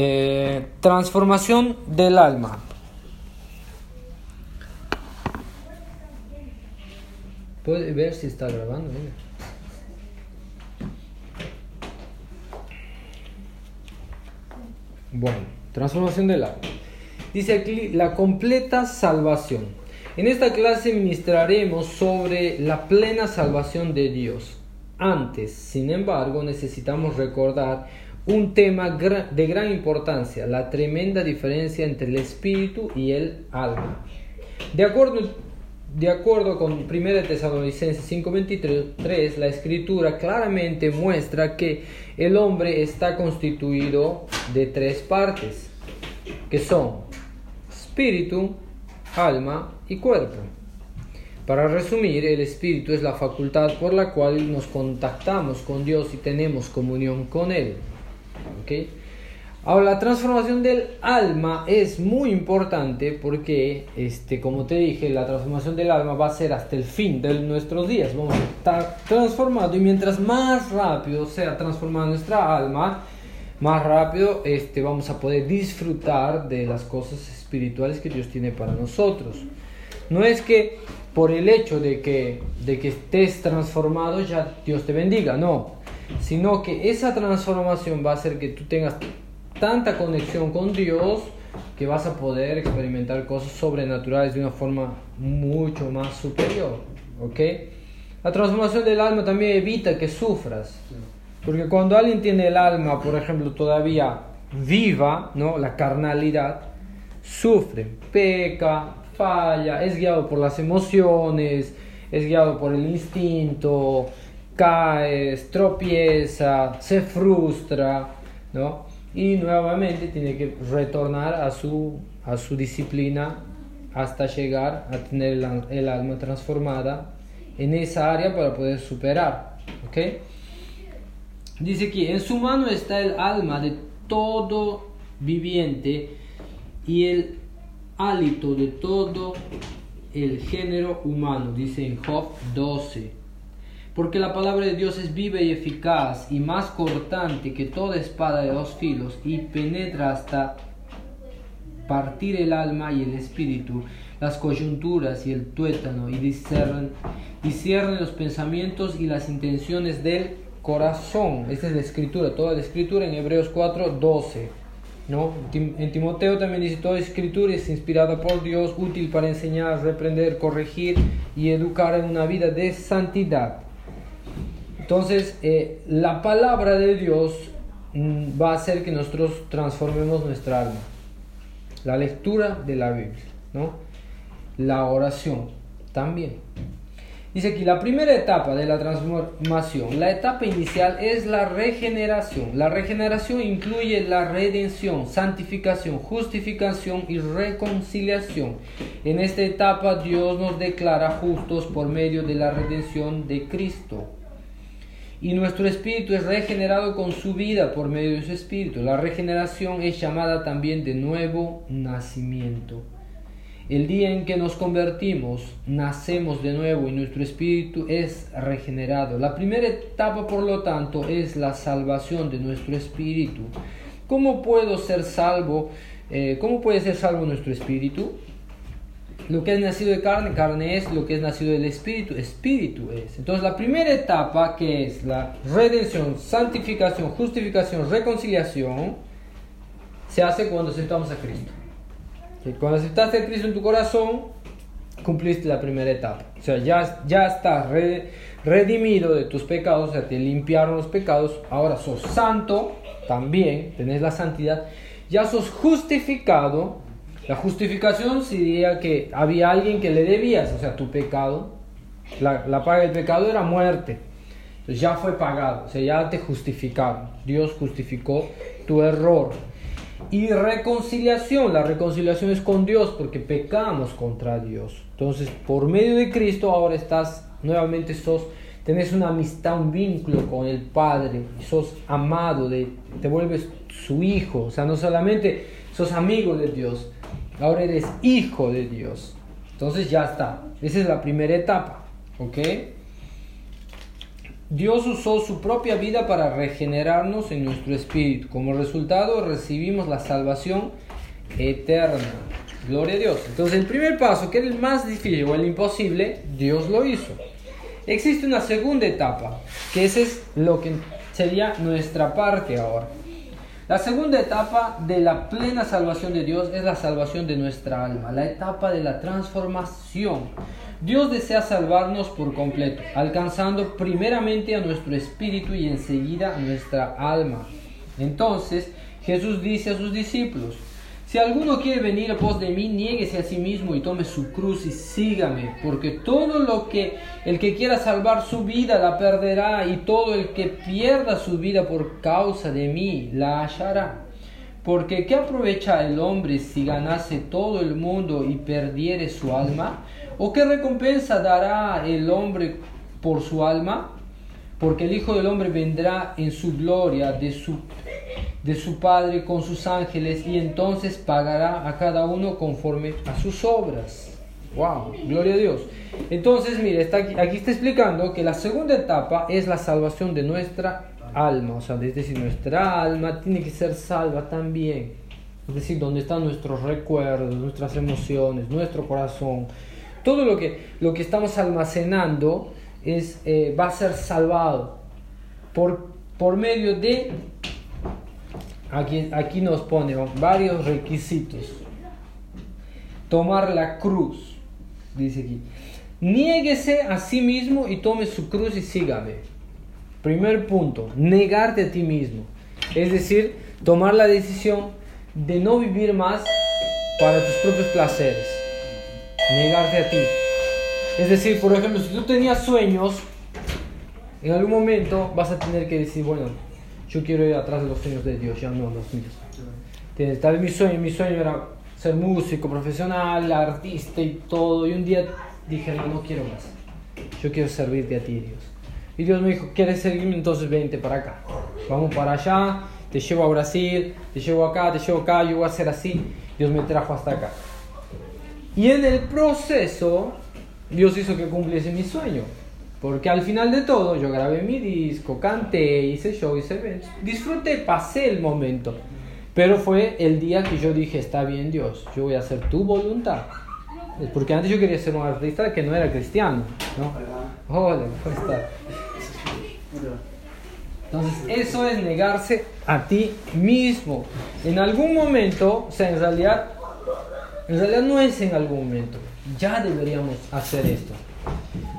eh, transformación del alma. Puede ver si está grabando. Bueno, transformación del alma. Dice aquí la completa salvación. En esta clase ministraremos sobre la plena salvación de Dios. Antes, sin embargo, necesitamos recordar un tema de gran importancia, la tremenda diferencia entre el espíritu y el alma. De acuerdo, de acuerdo con 1 Tesalonicenses 5:23, la escritura claramente muestra que el hombre está constituido de tres partes, que son espíritu, alma y cuerpo. Para resumir, el espíritu es la facultad por la cual nos contactamos con Dios y tenemos comunión con Él. ¿Okay? Ahora, la transformación del alma es muy importante porque, este, como te dije, la transformación del alma va a ser hasta el fin de nuestros días. Vamos a estar transformados y mientras más rápido sea transformada nuestra alma, más rápido este, vamos a poder disfrutar de las cosas espirituales que Dios tiene para nosotros. No es que por el hecho de que, de que estés transformado ya Dios te bendiga, no, sino que esa transformación va a hacer que tú tengas tanta conexión con Dios que vas a poder experimentar cosas sobrenaturales de una forma mucho más superior, ¿ok? La transformación del alma también evita que sufras. Porque cuando alguien tiene el alma, por ejemplo, todavía viva, ¿no? La carnalidad, sufre, peca, falla, es guiado por las emociones, es guiado por el instinto, cae, tropieza, se frustra, ¿no? Y nuevamente tiene que retornar a su, a su disciplina hasta llegar a tener el, alma transformada en esa área para poder superar, ¿ok? Dice aquí, en su mano está el alma de todo viviente y el hálito de todo el género humano, dice en Job 12. Porque la palabra de Dios es viva y eficaz y más cortante que toda espada de dos filos y penetra hasta partir el alma y el espíritu, las coyunturas y el tuétano y discierne los pensamientos y las intenciones del corazón. Esta es la escritura, toda la escritura en Hebreos 4, 12. ¿no? En Timoteo también dice, toda escritura es inspirada por Dios, útil para enseñar, reprender, corregir y educar en una vida de santidad. Entonces, eh, la palabra de Dios mm, va a hacer que nosotros transformemos nuestra alma. La lectura de la Biblia, ¿no? La oración también. Dice aquí, la primera etapa de la transformación, la etapa inicial es la regeneración. La regeneración incluye la redención, santificación, justificación y reconciliación. En esta etapa Dios nos declara justos por medio de la redención de Cristo. Y nuestro espíritu es regenerado con su vida por medio de su espíritu. La regeneración es llamada también de nuevo nacimiento. El día en que nos convertimos, nacemos de nuevo y nuestro espíritu es regenerado. La primera etapa, por lo tanto, es la salvación de nuestro espíritu. ¿Cómo puedo ser salvo? Eh, ¿Cómo puede ser salvo nuestro espíritu? Lo que es nacido de carne, carne es. Lo que es nacido del espíritu, espíritu es. Entonces, la primera etapa, que es la redención, santificación, justificación, reconciliación, se hace cuando aceptamos a Cristo. Cuando aceptaste a Cristo en tu corazón, cumpliste la primera etapa. O sea, ya, ya estás redimido de tus pecados, o sea, te limpiaron los pecados, ahora sos santo, también tenés la santidad, ya sos justificado. La justificación sería que había alguien que le debías, o sea, tu pecado, la, la paga del pecado era muerte. Entonces ya fue pagado, o sea, ya te justificaron. Dios justificó tu error y reconciliación. La reconciliación es con Dios porque pecamos contra Dios. Entonces, por medio de Cristo ahora estás nuevamente sos tenés una amistad, un vínculo con el Padre, sos amado, de, te vuelves su hijo, o sea, no solamente sos amigo de Dios, ahora eres hijo de Dios. Entonces ya está, esa es la primera etapa, ¿ok? Dios usó su propia vida para regenerarnos en nuestro espíritu. Como resultado recibimos la salvación eterna. Gloria a Dios. Entonces el primer paso, que era el más difícil o el imposible, Dios lo hizo. Existe una segunda etapa, que ese es lo que sería nuestra parte ahora. La segunda etapa de la plena salvación de Dios es la salvación de nuestra alma, la etapa de la transformación. Dios desea salvarnos por completo, alcanzando primeramente a nuestro espíritu y enseguida a nuestra alma. Entonces Jesús dice a sus discípulos, si alguno quiere venir a pos de mí, niéguese a sí mismo y tome su cruz y sígame, porque todo lo que el que quiera salvar su vida la perderá, y todo el que pierda su vida por causa de mí la hallará. Porque ¿qué aprovecha el hombre si ganase todo el mundo y perdiere su alma? ¿O qué recompensa dará el hombre por su alma? Porque el Hijo del Hombre vendrá en su gloria de su de su Padre con sus ángeles y entonces pagará a cada uno conforme a sus obras. ¡Wow! Gloria a Dios. Entonces, mire, está aquí, está explicando que la segunda etapa es la salvación de nuestra alma. O sea, es decir, nuestra alma tiene que ser salva también. Es decir, donde están nuestros recuerdos, nuestras emociones, nuestro corazón. Todo lo que, lo que estamos almacenando es, eh, va a ser salvado por, por medio de Aquí, aquí nos pone varios requisitos. Tomar la cruz, dice aquí. Niéguese a sí mismo y tome su cruz y sígame. Primer punto, negarte a ti mismo. Es decir, tomar la decisión de no vivir más para tus propios placeres. Negarte a ti. Es decir, por ejemplo, si tú tenías sueños, en algún momento vas a tener que decir, bueno, yo quiero ir atrás de los sueños de Dios, ya no los míos. Tal vez mi sueño, mi sueño era ser músico profesional, artista y todo. Y un día dije, no, no quiero más. Yo quiero servirte a ti, Dios. Y Dios me dijo, ¿quieres seguirme? Entonces vente para acá. Vamos para allá, te llevo a Brasil, te llevo acá, te llevo acá, yo voy a hacer así. Dios me trajo hasta acá. Y en el proceso, Dios hizo que cumpliese mi sueño. Porque al final de todo yo grabé mi disco, canté, hice show, hice eventos, disfruté, pasé el momento. Pero fue el día que yo dije, está bien Dios, yo voy a hacer tu voluntad. Porque antes yo quería ser un artista que no era cristiano. ¿no? Hola, ¿cómo estás? Entonces, eso es negarse a ti mismo. En algún momento, o sea, en realidad, en realidad no es en algún momento. Ya deberíamos hacer esto.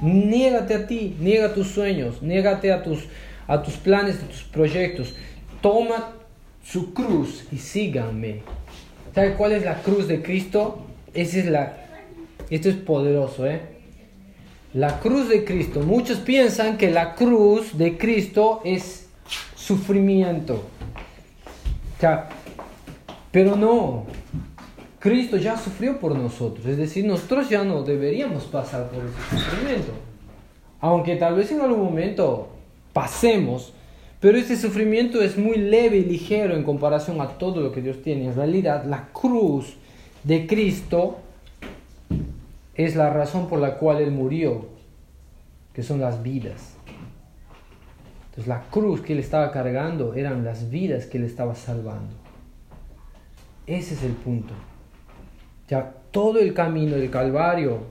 Niégate a ti, niega tus sueños, niégate a tus, a tus planes, a tus proyectos. Toma su cruz y síganme. ¿Sabe cuál es la cruz de Cristo? Esa es la, esto es poderoso, ¿eh? La cruz de Cristo. Muchos piensan que la cruz de Cristo es sufrimiento. pero no. Cristo ya sufrió por nosotros, es decir, nosotros ya no deberíamos pasar por ese sufrimiento. Aunque tal vez en algún momento pasemos, pero ese sufrimiento es muy leve y ligero en comparación a todo lo que Dios tiene. En realidad, la cruz de Cristo es la razón por la cual Él murió, que son las vidas. Entonces la cruz que Él estaba cargando eran las vidas que Él estaba salvando. Ese es el punto. Ya todo el camino del Calvario,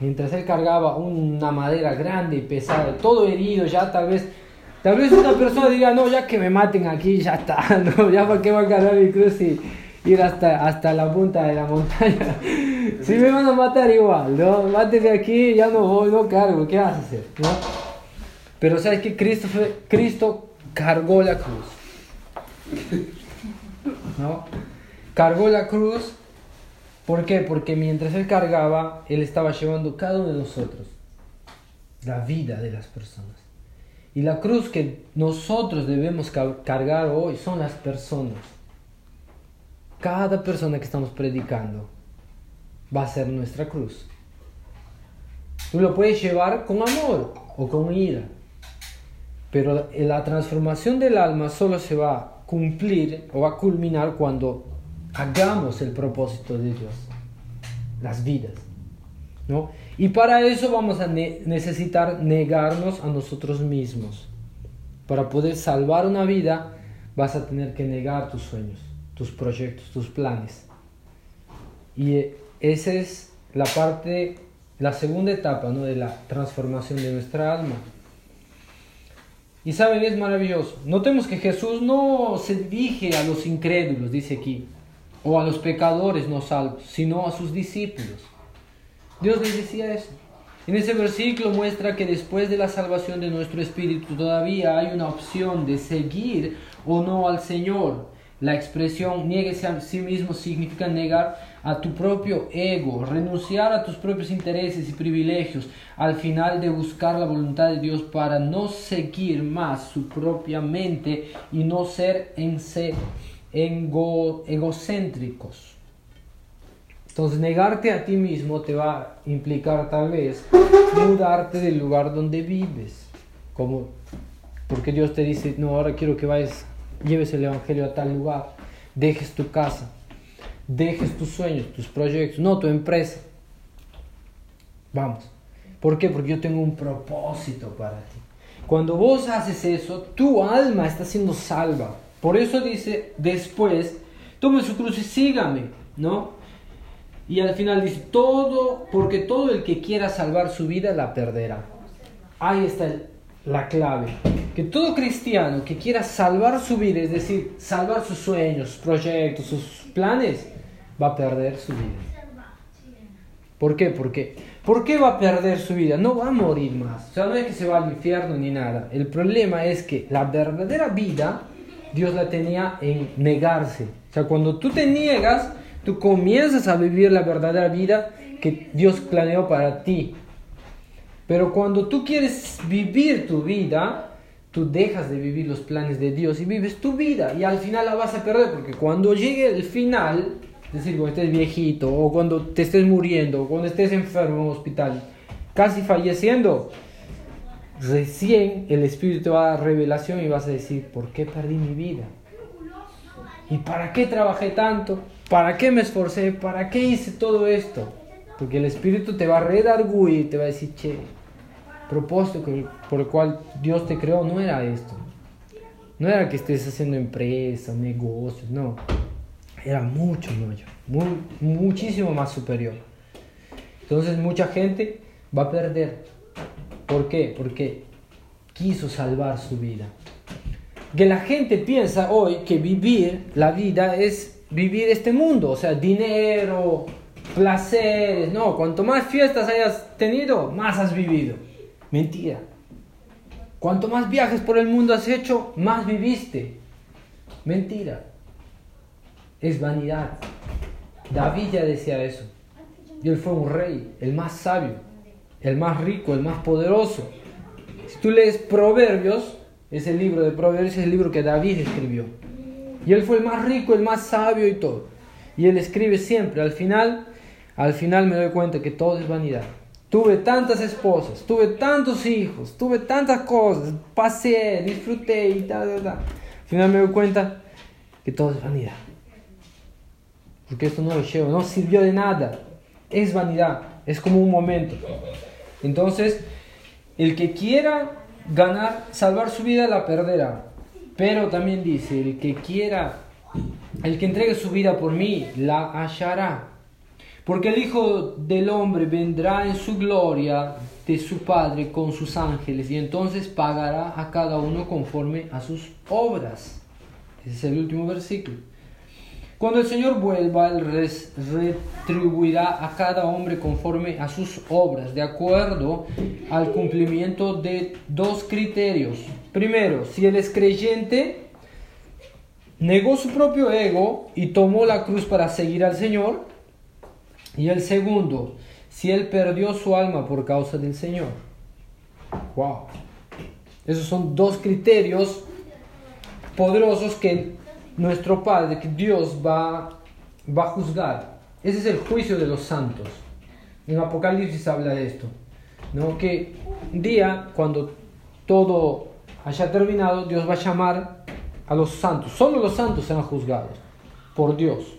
mientras él cargaba una madera grande y pesada, todo herido, ya tal vez, tal vez una persona diga, no, ya que me maten aquí, ya está, no, ya para qué va a cargar mi cruz y ir hasta, hasta la punta de la montaña. si me van a matar igual, ¿no? Máteme aquí, ya no voy, no cargo, ¿qué vas a hacer? Pero sabes que Cristo, Cristo cargó la cruz. ¿No? Cargó la cruz ¿Por qué? Porque mientras Él cargaba, Él estaba llevando cada uno de nosotros la vida de las personas. Y la cruz que nosotros debemos cargar hoy son las personas. Cada persona que estamos predicando va a ser nuestra cruz. Tú lo puedes llevar con amor o con ira. Pero la transformación del alma solo se va a cumplir o va a culminar cuando hagamos el propósito de Dios, las vidas. ¿no? Y para eso vamos a necesitar negarnos a nosotros mismos. Para poder salvar una vida, vas a tener que negar tus sueños, tus proyectos, tus planes. Y esa es la parte, la segunda etapa ¿no? de la transformación de nuestra alma. Y saben, es maravilloso. Notemos que Jesús no se dirige a los incrédulos, dice aquí, o a los pecadores no salvos, sino a sus discípulos. Dios les decía eso. En ese versículo muestra que después de la salvación de nuestro espíritu todavía hay una opción de seguir o no al Señor. La expresión nieguese a sí mismo significa negar a tu propio ego, renunciar a tus propios intereses y privilegios, al final de buscar la voluntad de Dios para no seguir más su propia mente y no ser en egocéntricos. Entonces negarte a ti mismo te va a implicar tal vez mudarte del lugar donde vives. Como porque Dios te dice, no, ahora quiero que vayas, lleves el Evangelio a tal lugar, dejes tu casa, dejes tus sueños, tus proyectos, no tu empresa. Vamos. ¿Por qué? Porque yo tengo un propósito para ti. Cuando vos haces eso, tu alma está siendo salva. Por eso dice después, tome su cruz y sígame, ¿no? Y al final dice, todo, porque todo el que quiera salvar su vida la perderá. Ahí está la clave. Que todo cristiano que quiera salvar su vida, es decir, salvar sus sueños, proyectos, sus planes, va a perder su vida. ¿Por qué? Porque, ¿Por qué va a perder su vida? No va a morir más. O sea, no es que se va al infierno ni nada. El problema es que la verdadera vida Dios la tenía en negarse. O sea, cuando tú te niegas, tú comienzas a vivir la verdadera vida que Dios planeó para ti. Pero cuando tú quieres vivir tu vida, tú dejas de vivir los planes de Dios y vives tu vida y al final la vas a perder porque cuando llegue el final, es decir, cuando estés viejito o cuando te estés muriendo o cuando estés enfermo en un hospital, casi falleciendo, recién el Espíritu te va a dar revelación y vas a decir, ¿por qué perdí mi vida? ¿Y para qué trabajé tanto? ¿Para qué me esforcé? ¿Para qué hice todo esto? Porque el Espíritu te va a redarguir y te va a decir, che, propósito por el cual Dios te creó no era esto. No era que estés haciendo empresas, negocios, no. Era mucho mayor, muchísimo más superior. Entonces mucha gente va a perder. ¿Por qué? Porque quiso salvar su vida. Que la gente piensa hoy que vivir la vida es vivir este mundo, o sea, dinero, placeres, no, cuanto más fiestas hayas tenido, más has vivido. Mentira. Cuanto más viajes por el mundo has hecho, más viviste. Mentira. Es vanidad. David ya decía eso. Y él fue un rey, el más sabio, el más rico, el más poderoso. Si tú lees Proverbios, ese libro de Proverbios es el libro que David escribió. Y él fue el más rico, el más sabio y todo. Y él escribe siempre, al final, al final me doy cuenta que todo es vanidad. Tuve tantas esposas, tuve tantos hijos, tuve tantas cosas, pasé, disfruté y tal, tal, tal. Al final me doy cuenta que todo es vanidad. Porque esto no lo llevo, no sirvió de nada. Es vanidad, es como un momento. Entonces, el que quiera ganar, salvar su vida, la perderá. Pero también dice, el que quiera, el que entregue su vida por mí, la hallará. Porque el Hijo del Hombre vendrá en su gloria de su Padre con sus ángeles y entonces pagará a cada uno conforme a sus obras. Ese es el último versículo. Cuando el Señor vuelva, Él retribuirá a cada hombre conforme a sus obras, de acuerdo al cumplimiento de dos criterios. Primero, si él es creyente, negó su propio ego y tomó la cruz para seguir al Señor, y el segundo, si él perdió su alma por causa del Señor. Wow. Esos son dos criterios poderosos que nuestro Padre, que Dios va, va a juzgar. Ese es el juicio de los santos. En Apocalipsis habla de esto. ¿no? Que un día, cuando todo haya terminado, Dios va a llamar a los santos. Solo los santos serán juzgados por Dios.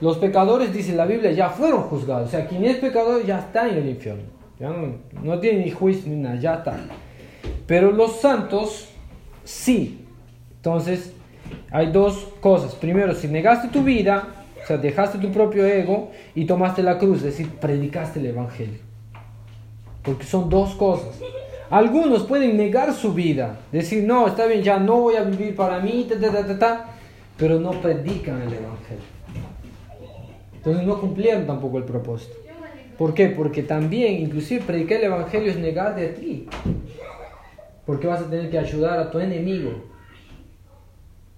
los pecadores, dice la Biblia, ya fueron juzgados. O sea, quien es pecador ya está en el infierno. Ya no, no tiene ni juicio ni nada, ya está. Pero los santos, sí. Entonces, hay dos cosas. Primero, si negaste tu vida, o sea, dejaste tu propio ego y tomaste la cruz, es decir, predicaste el Evangelio. Porque son dos cosas. Algunos pueden negar su vida, decir, no, está bien, ya no voy a vivir para mí, ta, ta, ta, pero no predican el Evangelio. Entonces no cumplieron tampoco el propósito. ¿Por qué? Porque también, inclusive, predicar el Evangelio es negar de ti. Porque vas a tener que ayudar a tu enemigo.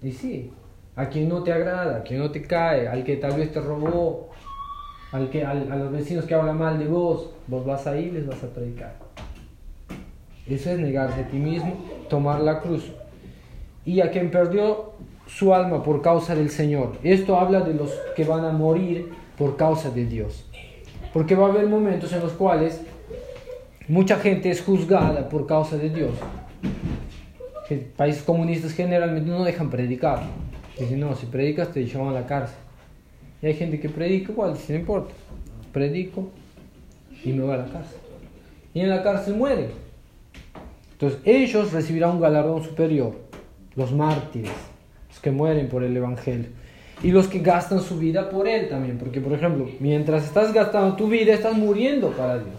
Y sí, a quien no te agrada, a quien no te cae, al que tal vez te robó, al que, a los vecinos que hablan mal de vos, vos vas a ir y les vas a predicar. Eso es negarse a ti mismo, tomar la cruz. Y a quien perdió su alma por causa del Señor. Esto habla de los que van a morir por causa de Dios. Porque va a haber momentos en los cuales mucha gente es juzgada por causa de Dios. Que países comunistas generalmente no dejan predicar. Dicen, no, si predicas te llevan a la cárcel. Y hay gente que predica igual, si no importa. Predico y me voy a la cárcel. Y en la cárcel mueren. Entonces ellos recibirán un galardón superior, los mártires, los que mueren por el Evangelio. Y los que gastan su vida por él también, porque por ejemplo, mientras estás gastando tu vida, estás muriendo para Dios.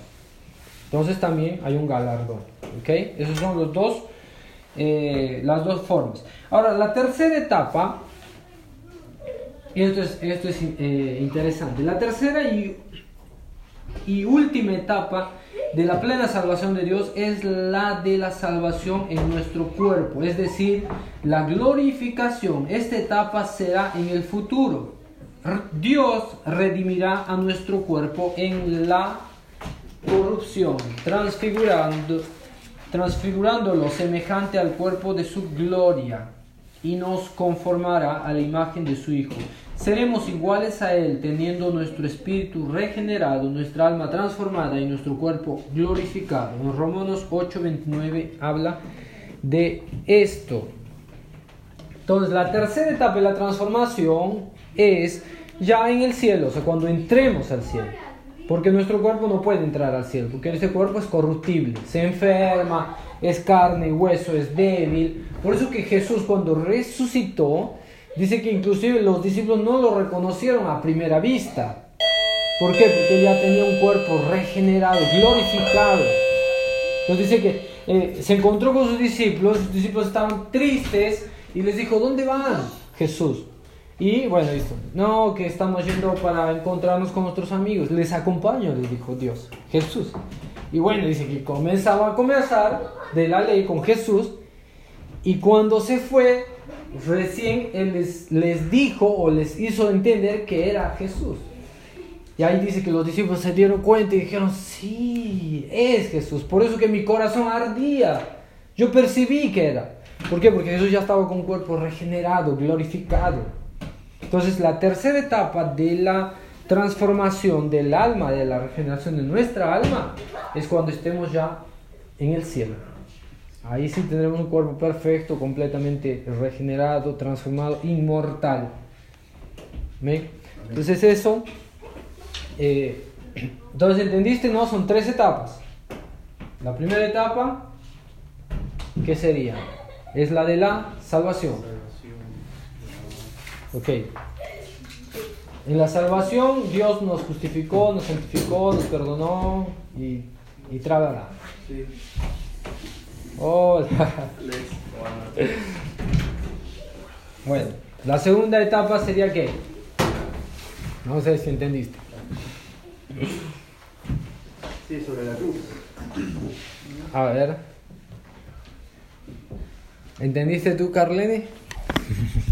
Entonces también hay un galardón. ¿Ok? Esos son los dos, eh, las dos formas. Ahora, la tercera etapa, esto es, esto es eh, interesante, la tercera y, y última etapa de la plena salvación de Dios es la de la salvación en nuestro cuerpo, es decir, la glorificación. Esta etapa será en el futuro. Dios redimirá a nuestro cuerpo en la corrupción, transfigurando, transfigurándolo semejante al cuerpo de su gloria y nos conformará a la imagen de su Hijo seremos iguales a Él, teniendo nuestro espíritu regenerado, nuestra alma transformada y nuestro cuerpo glorificado. En Romanos 8:29 habla de esto. Entonces, la tercera etapa de la transformación es ya en el cielo, o sea, cuando entremos al cielo. Porque nuestro cuerpo no puede entrar al cielo, porque este cuerpo es corruptible, se enferma, es carne y hueso, es débil. Por eso que Jesús cuando resucitó, Dice que inclusive los discípulos no lo reconocieron a primera vista. ¿Por qué? Porque ya tenía un cuerpo regenerado, glorificado. Entonces dice que eh, se encontró con sus discípulos, sus discípulos estaban tristes y les dijo, ¿dónde van? Jesús. Y bueno, listo. No, que estamos yendo para encontrarnos con nuestros amigos. Les acompaño, les dijo Dios, Jesús. Y bueno, dice que comenzaba a conversar de la ley con Jesús. Y cuando se fue, recién Él les, les dijo o les hizo entender que era Jesús. Y ahí dice que los discípulos se dieron cuenta y dijeron, sí, es Jesús. Por eso que mi corazón ardía. Yo percibí que era. ¿Por qué? Porque Jesús ya estaba con un cuerpo regenerado, glorificado. Entonces la tercera etapa de la transformación del alma, de la regeneración de nuestra alma, es cuando estemos ya en el cielo. Ahí sí tendremos un cuerpo perfecto, completamente regenerado, transformado, inmortal. Entonces eso, eh, entonces entendiste, ¿no? Son tres etapas. La primera etapa, ¿qué sería? Es la de la salvación. Ok. En la salvación Dios nos justificó, nos santificó, nos perdonó y, y trabajó. Hola. Bueno, la segunda etapa sería qué? No sé si entendiste. Sí, sobre la cruz. A ver. ¿Entendiste tú, Carlene?